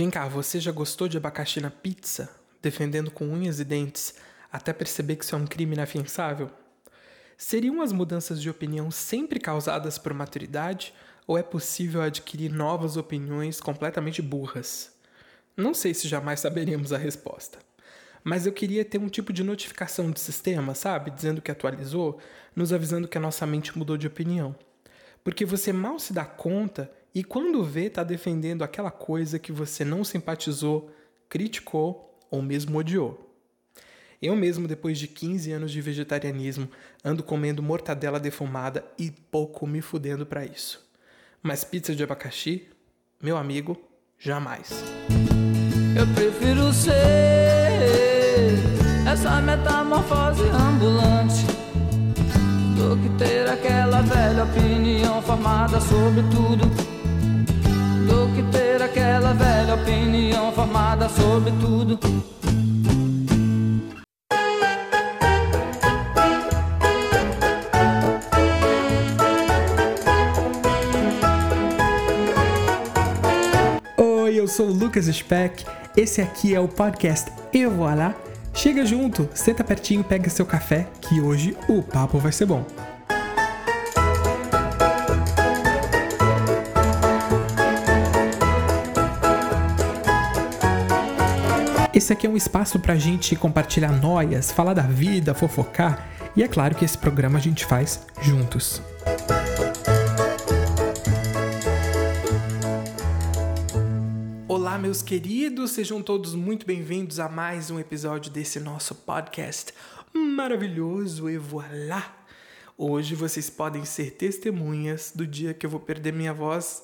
Vem cá, você já gostou de abacaxi na pizza? Defendendo com unhas e dentes, até perceber que isso é um crime inafiançável? Seriam as mudanças de opinião sempre causadas por maturidade ou é possível adquirir novas opiniões completamente burras? Não sei se jamais saberíamos a resposta. Mas eu queria ter um tipo de notificação do sistema, sabe? Dizendo que atualizou, nos avisando que a nossa mente mudou de opinião. Porque você mal se dá conta e quando vê, está defendendo aquela coisa que você não simpatizou, criticou ou mesmo odiou. Eu mesmo, depois de 15 anos de vegetarianismo, ando comendo mortadela defumada e pouco me fudendo para isso. Mas pizza de abacaxi, meu amigo, jamais. Eu prefiro ser essa metamorfose ambulante do que ter aquela velha opinião formada sobre tudo. Do que ter aquela velha opinião formada sobre tudo. Oi, eu sou o Lucas Speck. Esse aqui é o podcast E Voilà. Chega junto, senta pertinho, pega seu café, que hoje o papo vai ser bom. Esse aqui é um espaço pra gente compartilhar noias, falar da vida, fofocar, e é claro que esse programa a gente faz juntos. Olá, meus queridos, sejam todos muito bem-vindos a mais um episódio desse nosso podcast maravilhoso e voilà! Hoje vocês podem ser testemunhas do dia que eu vou perder minha voz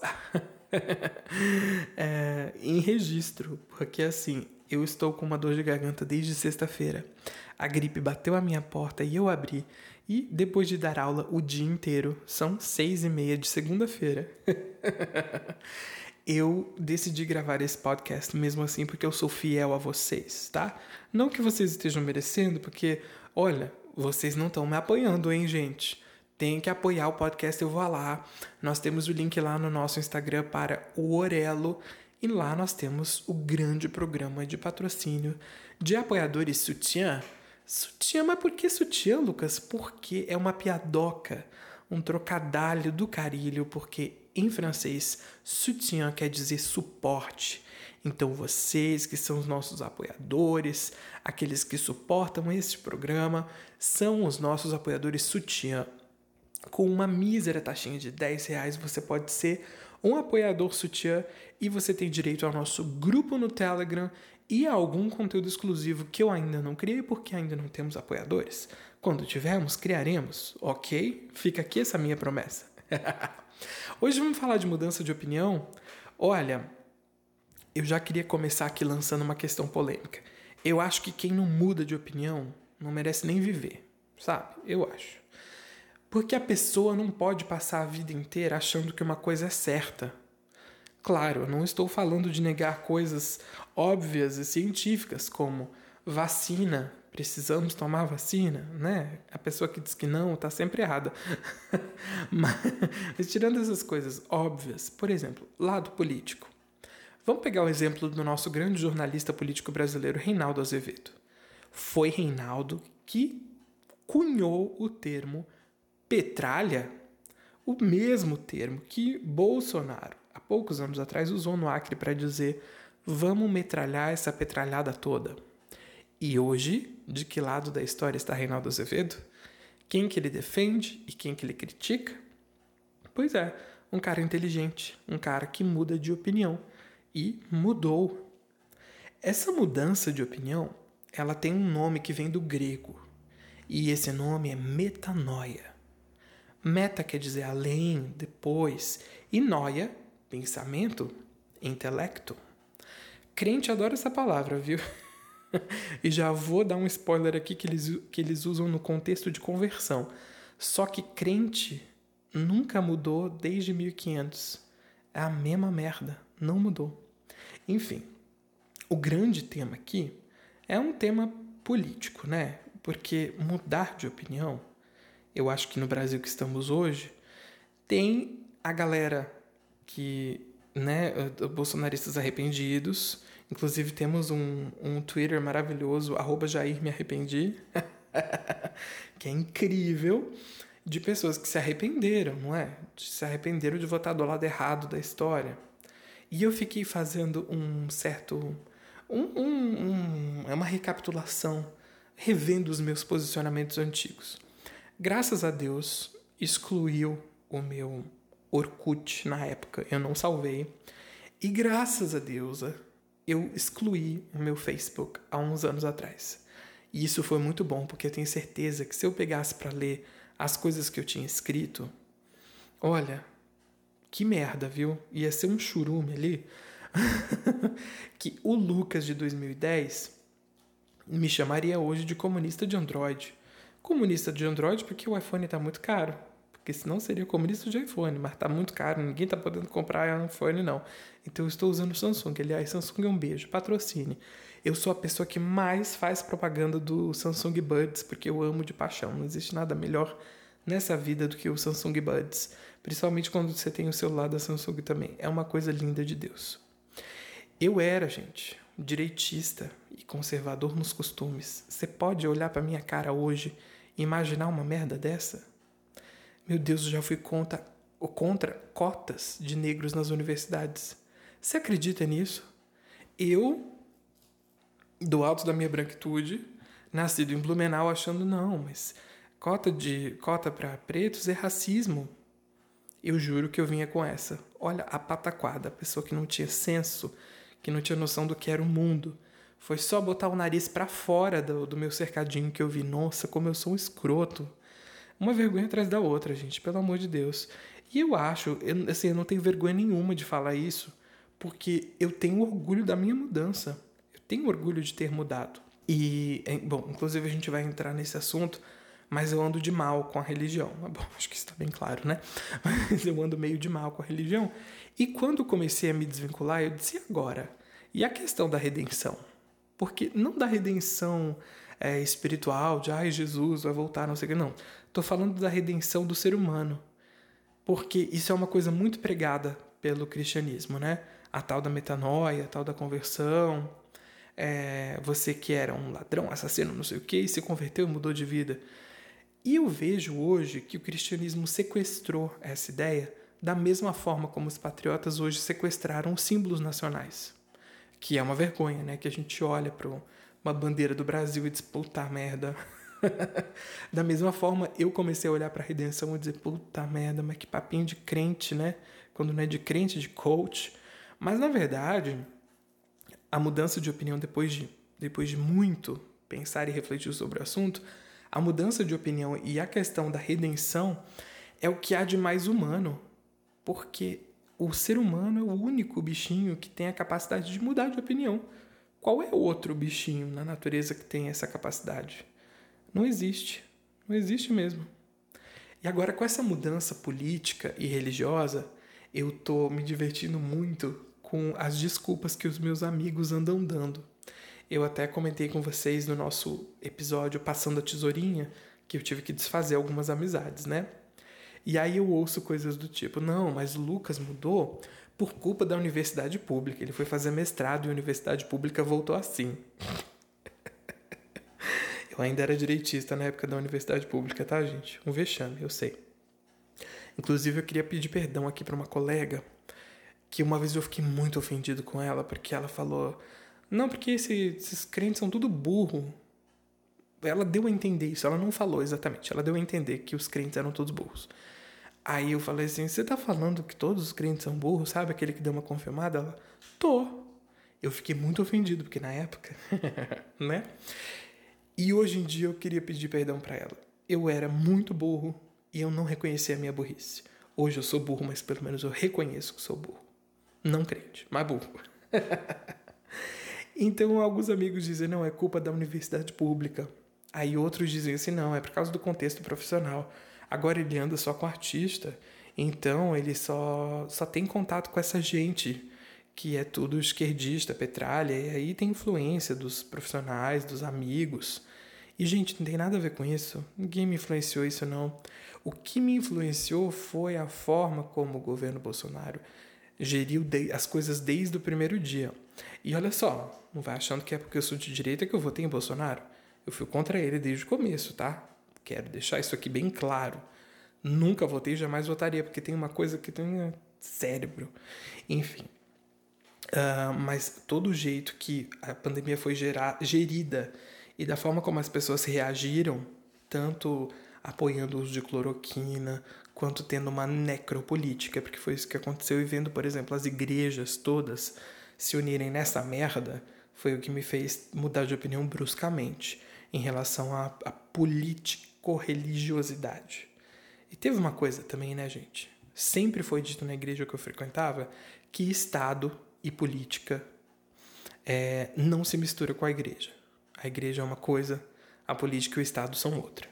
é, em registro, porque assim, eu estou com uma dor de garganta desde sexta-feira. A gripe bateu a minha porta e eu abri. E depois de dar aula o dia inteiro, são seis e meia de segunda-feira. eu decidi gravar esse podcast mesmo assim porque eu sou fiel a vocês, tá? Não que vocês estejam merecendo, porque, olha, vocês não estão me apoiando, hein, gente? Tem que apoiar o podcast Eu Vou Lá. Nós temos o link lá no nosso Instagram para o Orelo. E lá nós temos o grande programa de patrocínio de apoiadores sutiã. Sutiã, mas por que sutiã, Lucas? Porque é uma piadoca, um trocadilho do carilho, porque em francês, soutien quer dizer suporte. Então, vocês que são os nossos apoiadores, aqueles que suportam este programa, são os nossos apoiadores sutiã. Com uma mísera taxinha de 10 reais, você pode ser um apoiador sutiã e você tem direito ao nosso grupo no Telegram e a algum conteúdo exclusivo que eu ainda não criei porque ainda não temos apoiadores. Quando tivermos, criaremos, ok? Fica aqui essa minha promessa. Hoje vamos falar de mudança de opinião. Olha, eu já queria começar aqui lançando uma questão polêmica. Eu acho que quem não muda de opinião não merece nem viver, sabe? Eu acho. Porque a pessoa não pode passar a vida inteira achando que uma coisa é certa. Claro, eu não estou falando de negar coisas óbvias e científicas, como vacina, precisamos tomar vacina, né? A pessoa que diz que não está sempre errada. Mas, tirando essas coisas óbvias, por exemplo, lado político. Vamos pegar o exemplo do nosso grande jornalista político brasileiro, Reinaldo Azevedo. Foi Reinaldo que cunhou o termo petralha, o mesmo termo que Bolsonaro, há poucos anos atrás, usou no Acre para dizer vamos metralhar essa petralhada toda. E hoje, de que lado da história está Reinaldo Azevedo? Quem que ele defende e quem que ele critica? Pois é, um cara inteligente, um cara que muda de opinião e mudou. Essa mudança de opinião, ela tem um nome que vem do grego, e esse nome é metanoia. Meta quer dizer além, depois, e noia, pensamento, intelecto. Crente adora essa palavra, viu? e já vou dar um spoiler aqui que eles, que eles usam no contexto de conversão. Só que crente nunca mudou desde 1500. É a mesma merda, não mudou. Enfim, o grande tema aqui é um tema político, né? Porque mudar de opinião, eu acho que no Brasil que estamos hoje, tem a galera que né, bolsonaristas arrependidos. Inclusive temos um, um Twitter maravilhoso, arroba Jair Me Arrependi, que é incrível, de pessoas que se arrependeram, não é? Se arrependeram de votar do lado errado da história. E eu fiquei fazendo um certo. Um, um, um, é uma recapitulação, revendo os meus posicionamentos antigos. Graças a Deus, excluiu o meu Orkut na época, eu não salvei. E graças a Deus, eu excluí o meu Facebook há uns anos atrás. E isso foi muito bom, porque eu tenho certeza que se eu pegasse para ler as coisas que eu tinha escrito, olha, que merda, viu? Ia ser um churume ali. que o Lucas de 2010 me chamaria hoje de comunista de Android. Comunista de Android porque o iPhone está muito caro. Porque senão seria comunista de iPhone, mas está muito caro, ninguém está podendo comprar iPhone não. Então eu estou usando o Samsung. Aliás, Samsung é um beijo, patrocine. Eu sou a pessoa que mais faz propaganda do Samsung Buds, porque eu amo de paixão. Não existe nada melhor nessa vida do que o Samsung Buds. Principalmente quando você tem o celular da Samsung também. É uma coisa linda de Deus. Eu era, gente, direitista e conservador nos costumes. Você pode olhar para minha cara hoje imaginar uma merda dessa? Meu Deus, eu já fui contra, contra cotas de negros nas universidades. Você acredita nisso? Eu, do alto da minha branquitude, nascido em Blumenau, achando não, mas cota de cota para pretos é racismo. Eu juro que eu vinha com essa. Olha a pataquada, a pessoa que não tinha senso, que não tinha noção do que era o mundo. Foi só botar o nariz para fora do, do meu cercadinho que eu vi, nossa, como eu sou um escroto uma vergonha atrás da outra, gente, pelo amor de Deus. E eu acho, eu, assim, eu não tenho vergonha nenhuma de falar isso, porque eu tenho orgulho da minha mudança. Eu tenho orgulho de ter mudado. E, bom, inclusive a gente vai entrar nesse assunto, mas eu ando de mal com a religião. Bom, acho que está bem claro, né? Mas eu ando meio de mal com a religião. E quando comecei a me desvincular, eu disse agora. E a questão da redenção? Porque não da redenção é, espiritual, de ai, Jesus vai voltar, não sei o que, não. Estou falando da redenção do ser humano. Porque isso é uma coisa muito pregada pelo cristianismo, né? A tal da metanoia, a tal da conversão. É, você que era um ladrão, assassino, não sei o que, se converteu e mudou de vida. E eu vejo hoje que o cristianismo sequestrou essa ideia da mesma forma como os patriotas hoje sequestraram os símbolos nacionais. Que é uma vergonha, né? Que a gente olha para uma bandeira do Brasil e diz, puta merda, da mesma forma, eu comecei a olhar para a redenção e dizer, puta merda, mas que papinho de crente, né? Quando não é de crente, de coach. Mas na verdade, a mudança de opinião depois de, depois de muito pensar e refletir sobre o assunto, a mudança de opinião e a questão da redenção é o que há de mais humano. Porque o ser humano é o único bichinho que tem a capacidade de mudar de opinião. Qual é outro bichinho na natureza que tem essa capacidade? Não existe. Não existe mesmo. E agora, com essa mudança política e religiosa, eu tô me divertindo muito com as desculpas que os meus amigos andam dando. Eu até comentei com vocês no nosso episódio Passando a Tesourinha que eu tive que desfazer algumas amizades, né? E aí eu ouço coisas do tipo: não, mas Lucas mudou por culpa da universidade pública. Ele foi fazer mestrado e a universidade pública voltou assim. Eu ainda era direitista na época da universidade pública, tá, gente? Um vexame, eu sei. Inclusive, eu queria pedir perdão aqui para uma colega que uma vez eu fiquei muito ofendido com ela porque ela falou: Não, porque esse, esses crentes são tudo burro. Ela deu a entender isso, ela não falou exatamente, ela deu a entender que os crentes eram todos burros. Aí eu falei assim: Você tá falando que todos os crentes são burros? Sabe aquele que deu uma confirmada? Ela: Tô. Eu fiquei muito ofendido, porque na época, né? E hoje em dia eu queria pedir perdão para ela. Eu era muito burro e eu não reconhecia a minha burrice. Hoje eu sou burro, mas pelo menos eu reconheço que sou burro. Não crente, mas burro. então alguns amigos dizem, não, é culpa da universidade pública. Aí outros dizem assim, não, é por causa do contexto profissional. Agora ele anda só com artista, então ele só, só tem contato com essa gente que é tudo esquerdista, petralha, e aí tem influência dos profissionais, dos amigos. E, gente, não tem nada a ver com isso. Ninguém me influenciou isso, não. O que me influenciou foi a forma como o governo Bolsonaro geriu as coisas desde o primeiro dia. E olha só, não vai achando que é porque eu sou de direita que eu votei em Bolsonaro. Eu fui contra ele desde o começo, tá? Quero deixar isso aqui bem claro. Nunca votei, jamais votaria, porque tem uma coisa que tem cérebro. Enfim. Uh, mas todo o jeito que a pandemia foi gerar, gerida e da forma como as pessoas reagiram, tanto apoiando o uso de cloroquina, quanto tendo uma necropolítica, porque foi isso que aconteceu, e vendo, por exemplo, as igrejas todas se unirem nessa merda, foi o que me fez mudar de opinião bruscamente em relação à, à político-religiosidade. E teve uma coisa também, né, gente? Sempre foi dito na igreja que eu frequentava que Estado e política é, não se mistura com a igreja. A igreja é uma coisa, a política e o Estado são outra.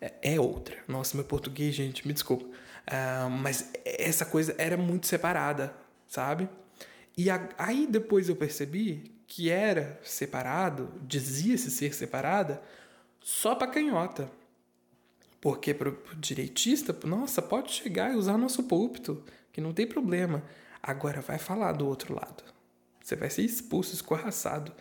É, é outra. Nossa, meu português, gente, me desculpa. Uh, mas essa coisa era muito separada, sabe? E a, aí depois eu percebi que era separado, dizia-se ser separada, só para canhota. Porque para o direitista, nossa, pode chegar e usar nosso púlpito, que não tem problema. Agora vai falar do outro lado. Você vai ser expulso, escorraçado.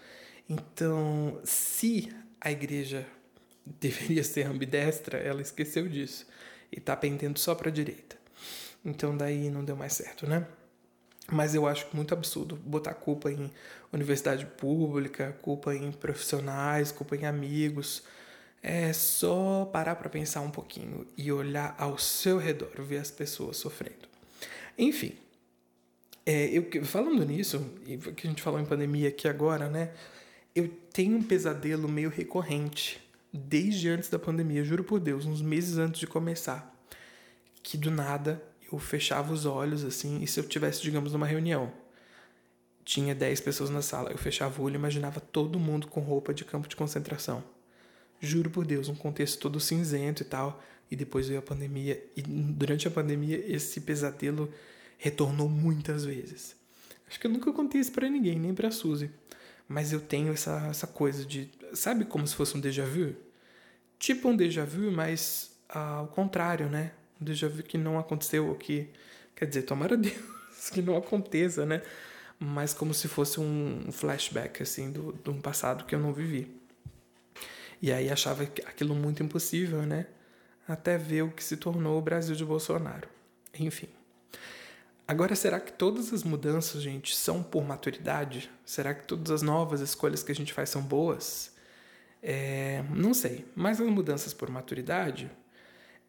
Então, se a igreja deveria ser ambidestra, ela esqueceu disso e está pendendo só para a direita. Então daí não deu mais certo, né? Mas eu acho muito absurdo botar culpa em universidade pública, culpa em profissionais, culpa em amigos. É só parar para pensar um pouquinho e olhar ao seu redor, ver as pessoas sofrendo. Enfim, é, eu, falando nisso, que a gente falou em pandemia aqui agora, né? Eu tenho um pesadelo meio recorrente desde antes da pandemia, juro por Deus, uns meses antes de começar, que do nada eu fechava os olhos assim, e se eu tivesse, digamos, numa reunião, tinha 10 pessoas na sala, eu fechava o olho e imaginava todo mundo com roupa de campo de concentração Juro por Deus, um contexto todo cinzento e tal. E depois veio a pandemia. E durante a pandemia, esse pesadelo retornou muitas vezes. Acho que eu nunca contei isso pra ninguém, nem pra Suzy. Mas eu tenho essa, essa coisa de. Sabe como se fosse um déjà vu? Tipo um déjà vu, mas ah, ao contrário, né? Um déjà vu que não aconteceu, ou que. Quer dizer, tomara Deus que não aconteça, né? Mas como se fosse um flashback, assim, de um passado que eu não vivi. E aí achava aquilo muito impossível, né? Até ver o que se tornou o Brasil de Bolsonaro. Enfim. Agora, será que todas as mudanças, gente, são por maturidade? Será que todas as novas escolhas que a gente faz são boas? É, não sei. Mas as mudanças por maturidade,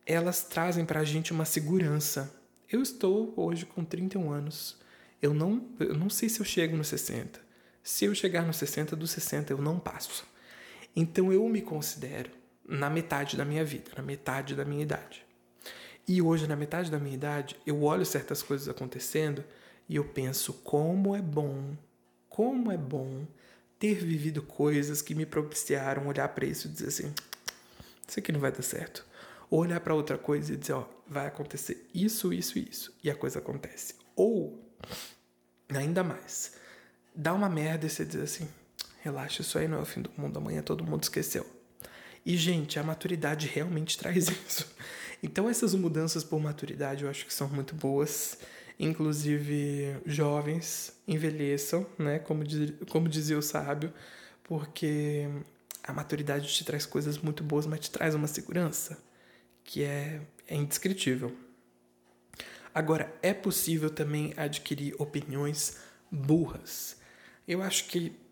elas trazem pra gente uma segurança. Eu estou hoje com 31 anos. Eu não, eu não sei se eu chego nos 60. Se eu chegar nos 60, dos 60 eu não passo. Então eu me considero na metade da minha vida, na metade da minha idade. E hoje, na metade da minha idade, eu olho certas coisas acontecendo e eu penso como é bom, como é bom ter vivido coisas que me propiciaram olhar para isso e dizer assim: isso aqui não vai dar certo. Ou olhar para outra coisa e dizer: ó, vai acontecer isso, isso e isso. E a coisa acontece. Ou, ainda mais, dá uma merda e você diz assim: Relaxa, isso aí não é o fim do mundo, amanhã todo mundo esqueceu. E, gente, a maturidade realmente traz isso. Então, essas mudanças por maturidade eu acho que são muito boas. Inclusive, jovens envelheçam, né? Como, diz, como dizia o sábio, porque a maturidade te traz coisas muito boas, mas te traz uma segurança que é, é indescritível. Agora, é possível também adquirir opiniões burras. Eu acho que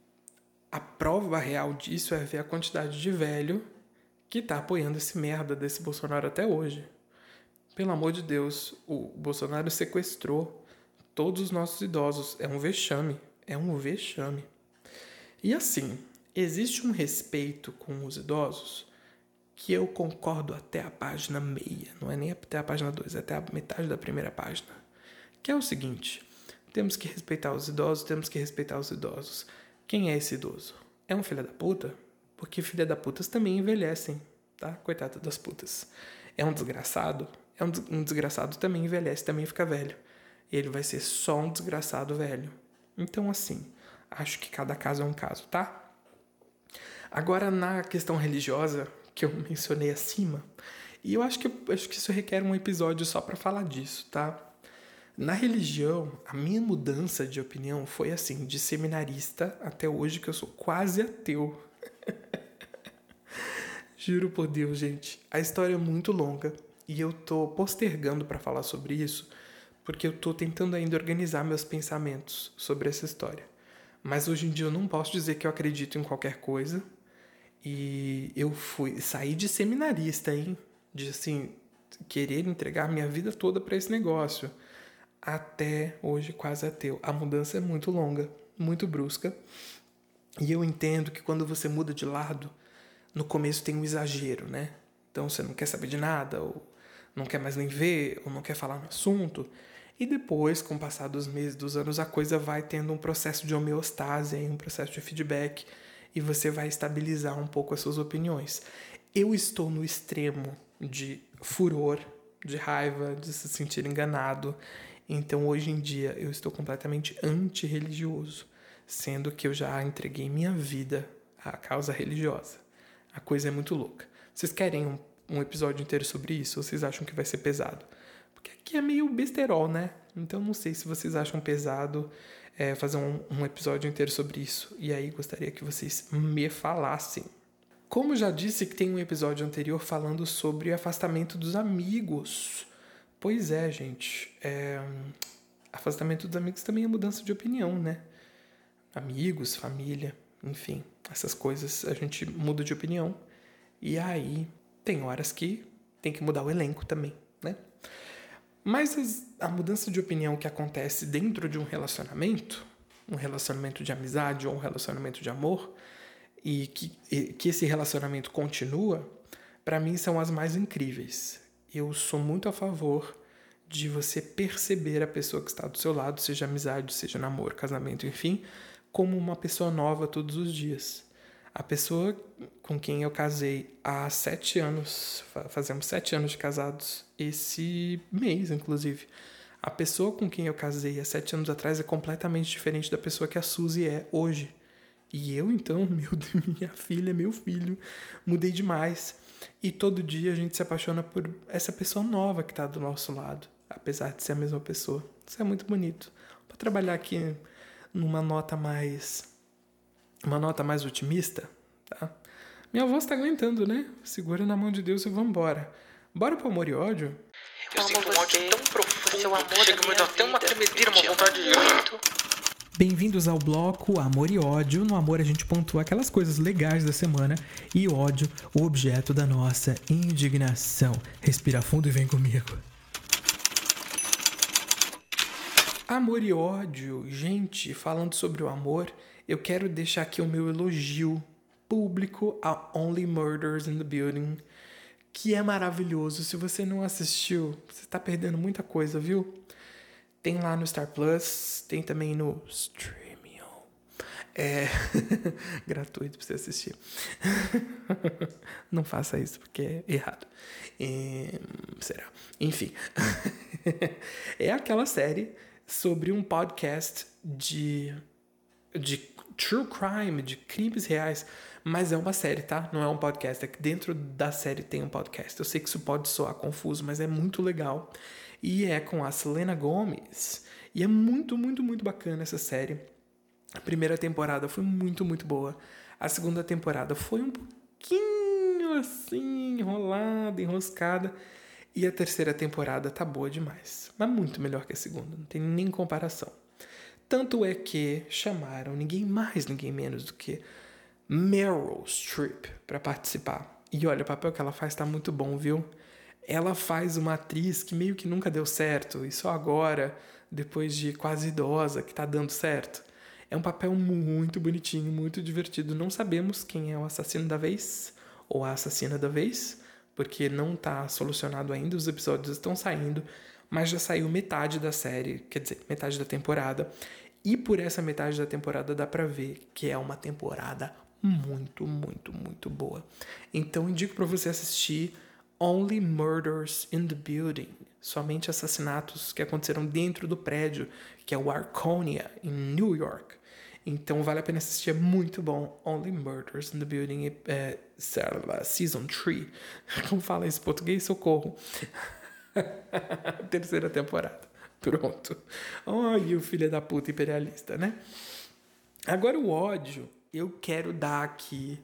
a prova real disso é ver a quantidade de velho que tá apoiando esse merda desse Bolsonaro até hoje. Pelo amor de Deus, o Bolsonaro sequestrou todos os nossos idosos. É um vexame. É um vexame. E assim, existe um respeito com os idosos que eu concordo até a página meia. Não é nem até a página 2, é até a metade da primeira página. Que é o seguinte: temos que respeitar os idosos, temos que respeitar os idosos. Quem é esse idoso? É um filho da puta? Porque filha da putas também envelhecem, tá? Coitado das putas. É um desgraçado? É um, des um desgraçado também envelhece, também fica velho. Ele vai ser só um desgraçado velho. Então, assim, acho que cada caso é um caso, tá? Agora, na questão religiosa, que eu mencionei acima, e eu acho que, acho que isso requer um episódio só para falar disso, tá? Na religião, a minha mudança de opinião foi assim, de seminarista até hoje que eu sou quase ateu. Juro por Deus, gente. A história é muito longa e eu tô postergando para falar sobre isso porque eu tô tentando ainda organizar meus pensamentos sobre essa história. Mas hoje em dia eu não posso dizer que eu acredito em qualquer coisa. E eu fui sair de seminarista, hein? De assim, querer entregar minha vida toda para esse negócio. Até hoje quase ateu. A mudança é muito longa, muito brusca. E eu entendo que quando você muda de lado, no começo tem um exagero, né? Então você não quer saber de nada, ou não quer mais nem ver, ou não quer falar no assunto. E depois, com o passar dos meses, dos anos, a coisa vai tendo um processo de homeostase, um processo de feedback, e você vai estabilizar um pouco as suas opiniões. Eu estou no extremo de furor, de raiva, de se sentir enganado. Então, hoje em dia, eu estou completamente antirreligioso, sendo que eu já entreguei minha vida à causa religiosa. A coisa é muito louca. Vocês querem um, um episódio inteiro sobre isso ou vocês acham que vai ser pesado? Porque aqui é meio besterol, né? Então não sei se vocês acham pesado é, fazer um, um episódio inteiro sobre isso. E aí gostaria que vocês me falassem. Como já disse que tem um episódio anterior falando sobre afastamento dos amigos. Pois é, gente. É... Afastamento dos amigos também é mudança de opinião, né? Amigos, família, enfim essas coisas a gente muda de opinião. E aí tem horas que tem que mudar o elenco também, né? Mas as, a mudança de opinião que acontece dentro de um relacionamento, um relacionamento de amizade ou um relacionamento de amor, e que, e, que esse relacionamento continua, para mim são as mais incríveis. Eu sou muito a favor de você perceber a pessoa que está do seu lado, seja amizade, seja namoro, casamento, enfim, como uma pessoa nova todos os dias. A pessoa com quem eu casei há sete anos, fazemos sete anos de casados esse mês, inclusive. A pessoa com quem eu casei há sete anos atrás é completamente diferente da pessoa que a Suzy é hoje. E eu, então, meu, minha filha, meu filho, mudei demais. E todo dia a gente se apaixona por essa pessoa nova que está do nosso lado, apesar de ser a mesma pessoa. Isso é muito bonito. Para trabalhar aqui numa nota mais uma nota mais otimista, tá? Minha voz tá aguentando, né? Segura na mão de Deus e vambora. Bora pro amor e ódio? Eu, sinto um ódio tão profundo que chega me dar até uma tremedeira, uma vontade de muito. Bem-vindos ao bloco Amor e Ódio. No amor a gente pontua aquelas coisas legais da semana e ódio, o objeto da nossa indignação. Respira fundo e vem comigo. Amor e ódio, gente, falando sobre o amor, eu quero deixar aqui o meu elogio público a Only Murders in the Building, que é maravilhoso. Se você não assistiu, você está perdendo muita coisa, viu? Tem lá no Star Plus, tem também no Streaming. É gratuito para você assistir. não faça isso porque é errado. É... Será? Enfim. é aquela série sobre um podcast de, de true crime, de crimes reais. Mas é uma série, tá? Não é um podcast. É que dentro da série tem um podcast. Eu sei que isso pode soar confuso, mas é muito legal. E é com a Selena Gomez. E é muito, muito, muito bacana essa série. A primeira temporada foi muito, muito boa. A segunda temporada foi um pouquinho assim, enrolada, enroscada. E a terceira temporada tá boa demais. Mas muito melhor que a segunda, não tem nem comparação. Tanto é que chamaram ninguém mais, ninguém menos do que Meryl Streep para participar. E olha, o papel que ela faz tá muito bom, viu? Ela faz uma atriz que meio que nunca deu certo, e só agora, depois de quase idosa, que tá dando certo. É um papel muito bonitinho, muito divertido. Não sabemos quem é o assassino da vez, ou a assassina da vez, porque não está solucionado ainda, os episódios estão saindo, mas já saiu metade da série, quer dizer, metade da temporada. E por essa metade da temporada dá para ver que é uma temporada muito, muito, muito boa. Então indico para você assistir Only Murders in the Building, somente assassinatos que aconteceram dentro do prédio, que é o Arconia, em New York. Então vale a pena assistir, é muito bom. Only Murders in the Building, é, Season 3. Como fala isso em português? Socorro. Terceira temporada. Pronto. Olha o filho da puta imperialista, né? Agora o ódio, eu quero dar aqui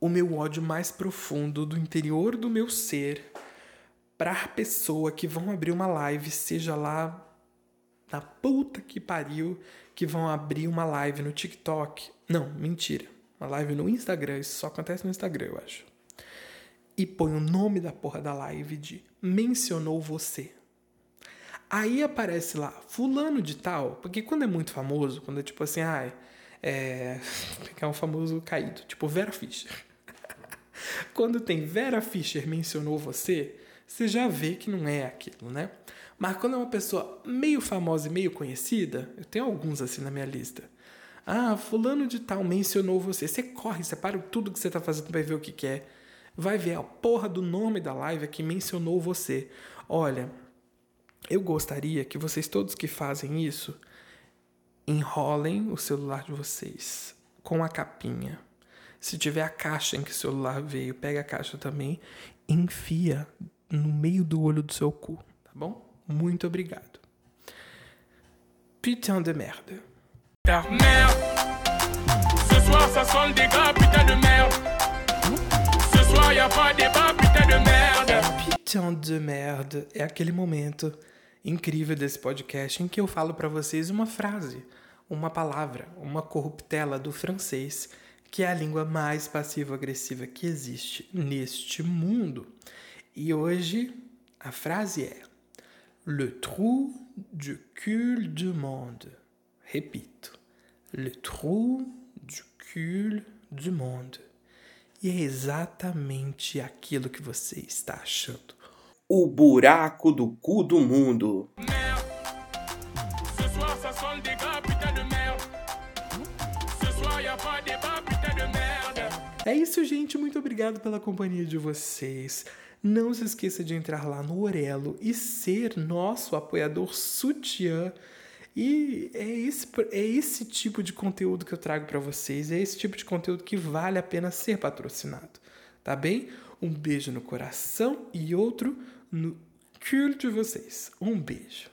o meu ódio mais profundo do interior do meu ser para a pessoa que vão abrir uma live, seja lá na puta que pariu, que vão abrir uma live no TikTok. Não, mentira. Uma live no Instagram, isso só acontece no Instagram, eu acho. E põe o nome da porra da live de mencionou você. Aí aparece lá, fulano de tal, porque quando é muito famoso, quando é tipo assim, ai, é. pegar um famoso caído, tipo Vera Fischer. quando tem Vera Fischer mencionou você, você já vê que não é aquilo, né? Mas quando é uma pessoa meio famosa e meio conhecida, eu tenho alguns assim na minha lista. Ah, fulano de tal mencionou você. Você corre, você para tudo que você tá fazendo para ver o que, que é. Vai ver a porra do nome da live que mencionou você. Olha, eu gostaria que vocês todos que fazem isso enrolem o celular de vocês com a capinha. Se tiver a caixa em que o celular veio, pega a caixa também, enfia no meio do olho do seu cu, tá bom? Muito obrigado. Putain de merde. Merde. Ce soir ça sent le dégât, putain de merde. Ce soir y a pas débat, putain de merde. Putain de merde é aquele momento incrível desse podcast em que eu falo para vocês uma frase, uma palavra, uma corruptela do francês, que é a língua mais passivo-agressiva que existe neste mundo. E hoje a frase é Le trou du cul du monde. Repito. Le trou du cul du monde. E é exatamente aquilo que você está achando. O buraco do cu do mundo. É isso, gente. Muito obrigado pela companhia de vocês. Não se esqueça de entrar lá no Orelo e ser nosso apoiador sutiã. E é esse, é esse tipo de conteúdo que eu trago para vocês. É esse tipo de conteúdo que vale a pena ser patrocinado. Tá bem? Um beijo no coração e outro no cul de vocês. Um beijo.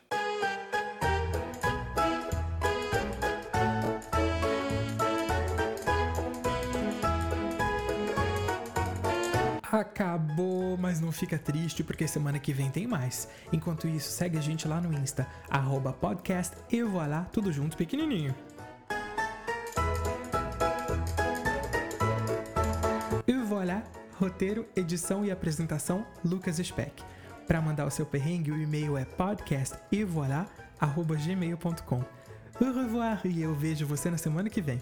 Acabou, mas não fica triste porque semana que vem tem mais. Enquanto isso, segue a gente lá no Insta, arroba podcast e voilá, tudo junto pequenininho. E voilà, roteiro, edição e apresentação, Lucas Speck. Para mandar o seu perrengue, o e-mail é podcastevoilà.gmail.com. Au revoir e eu vejo você na semana que vem.